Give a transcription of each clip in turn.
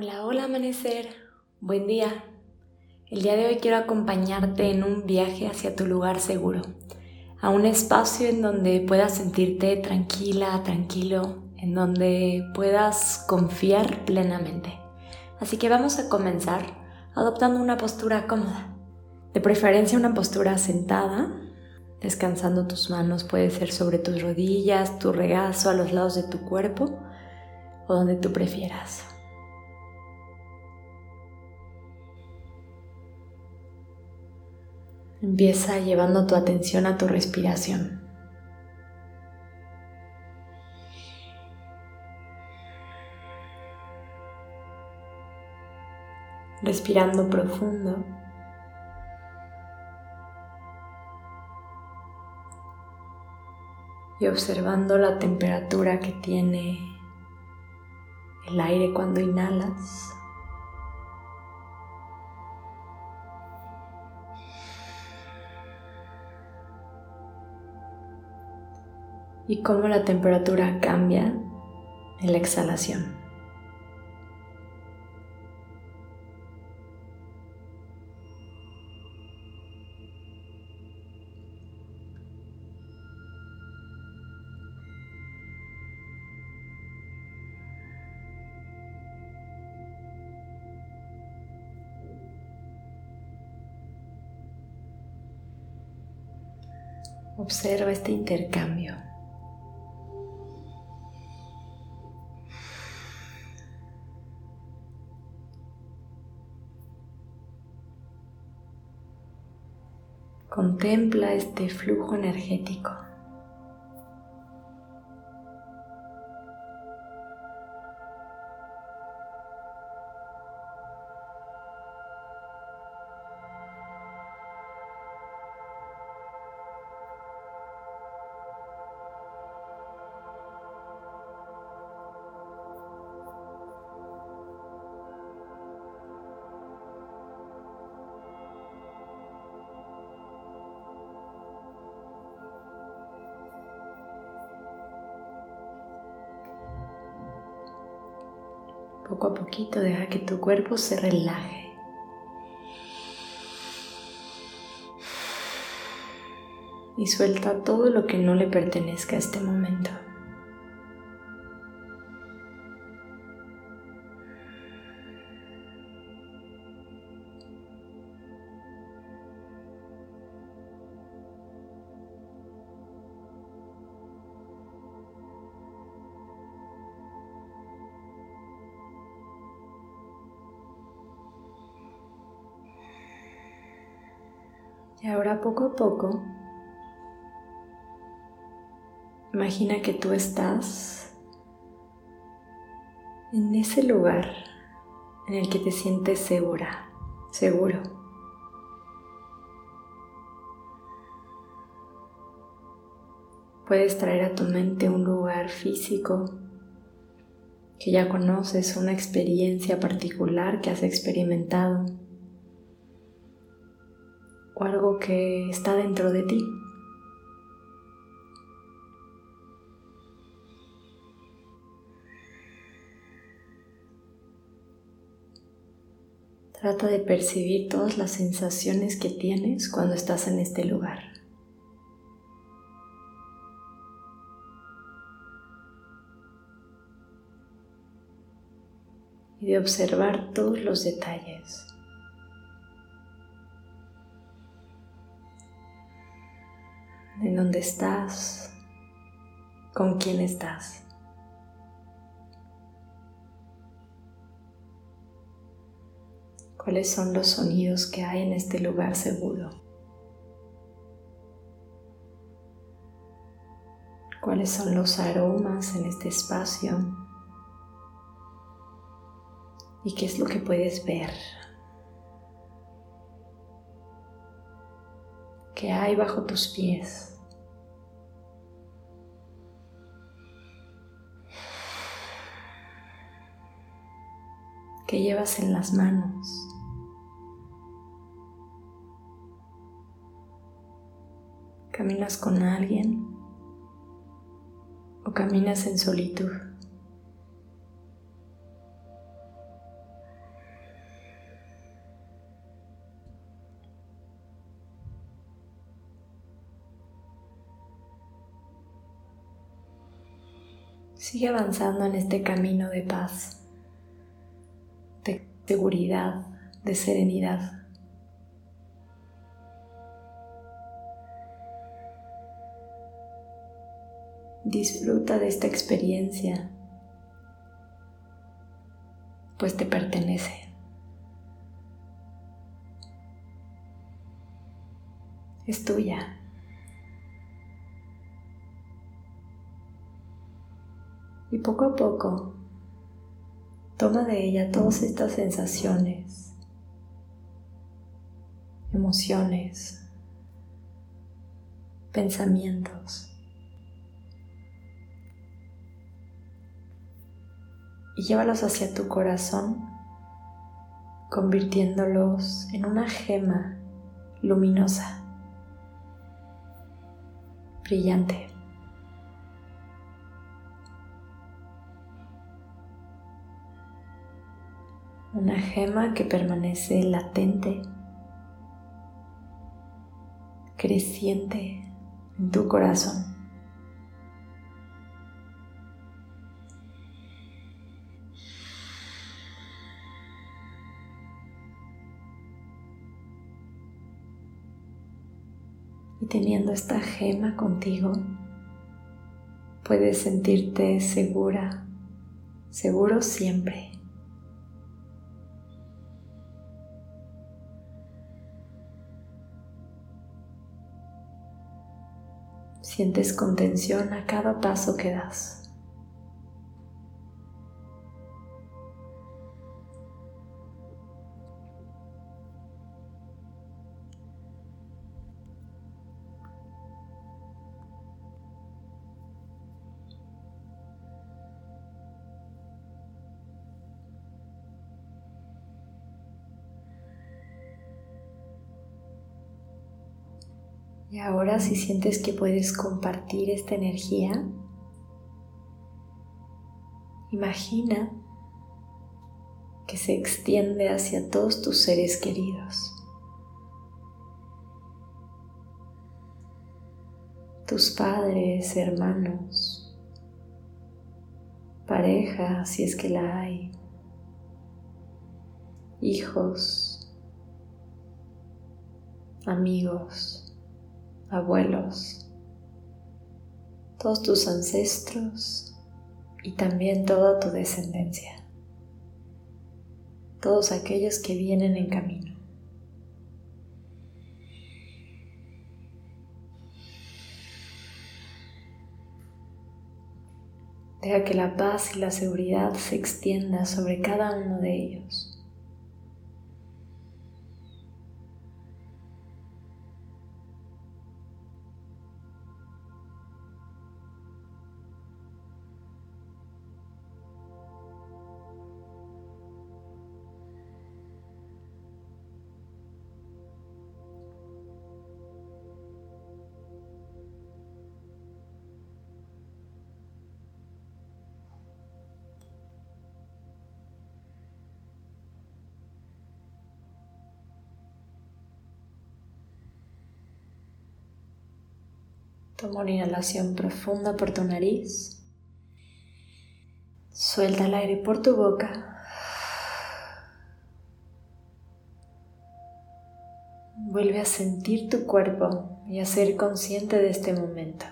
Hola, hola amanecer, buen día. El día de hoy quiero acompañarte en un viaje hacia tu lugar seguro, a un espacio en donde puedas sentirte tranquila, tranquilo, en donde puedas confiar plenamente. Así que vamos a comenzar adoptando una postura cómoda, de preferencia una postura sentada, descansando tus manos, puede ser sobre tus rodillas, tu regazo a los lados de tu cuerpo o donde tú prefieras. Empieza llevando tu atención a tu respiración. Respirando profundo. Y observando la temperatura que tiene el aire cuando inhalas. Y cómo la temperatura cambia en la exhalación. Observa este intercambio. Contempla este flujo energético. Poco a poquito deja que tu cuerpo se relaje. Y suelta todo lo que no le pertenezca a este momento. Y ahora poco a poco, imagina que tú estás en ese lugar en el que te sientes segura, seguro. Puedes traer a tu mente un lugar físico que ya conoces, una experiencia particular que has experimentado o algo que está dentro de ti. Trata de percibir todas las sensaciones que tienes cuando estás en este lugar. Y de observar todos los detalles. Dónde estás, con quién estás. ¿Cuáles son los sonidos que hay en este lugar seguro? ¿Cuáles son los aromas en este espacio? ¿Y qué es lo que puedes ver? ¿Qué hay bajo tus pies? que llevas en las manos. ¿Caminas con alguien o caminas en solitud? Sigue avanzando en este camino de paz de seguridad, de serenidad. Disfruta de esta experiencia, pues te pertenece. Es tuya. Y poco a poco, toma de ella todas estas sensaciones, emociones, pensamientos. Y llévalos hacia tu corazón, convirtiéndolos en una gema luminosa, brillante. Una gema que permanece latente, creciente en tu corazón. Y teniendo esta gema contigo, puedes sentirte segura, seguro siempre. Sientes contención a cada paso que das. Y ahora si sientes que puedes compartir esta energía, imagina que se extiende hacia todos tus seres queridos. Tus padres, hermanos, pareja, si es que la hay, hijos, amigos abuelos, todos tus ancestros y también toda tu descendencia, todos aquellos que vienen en camino. Deja que la paz y la seguridad se extienda sobre cada uno de ellos. Toma una inhalación profunda por tu nariz. Suelta el aire por tu boca. Vuelve a sentir tu cuerpo y a ser consciente de este momento.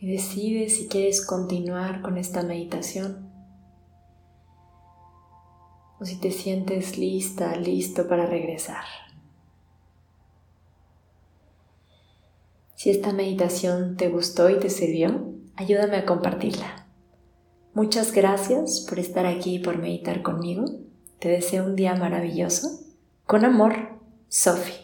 Y decide si quieres continuar con esta meditación o si te sientes lista, listo para regresar. Si esta meditación te gustó y te sirvió, ayúdame a compartirla. Muchas gracias por estar aquí y por meditar conmigo. Te deseo un día maravilloso. Con amor, Sophie.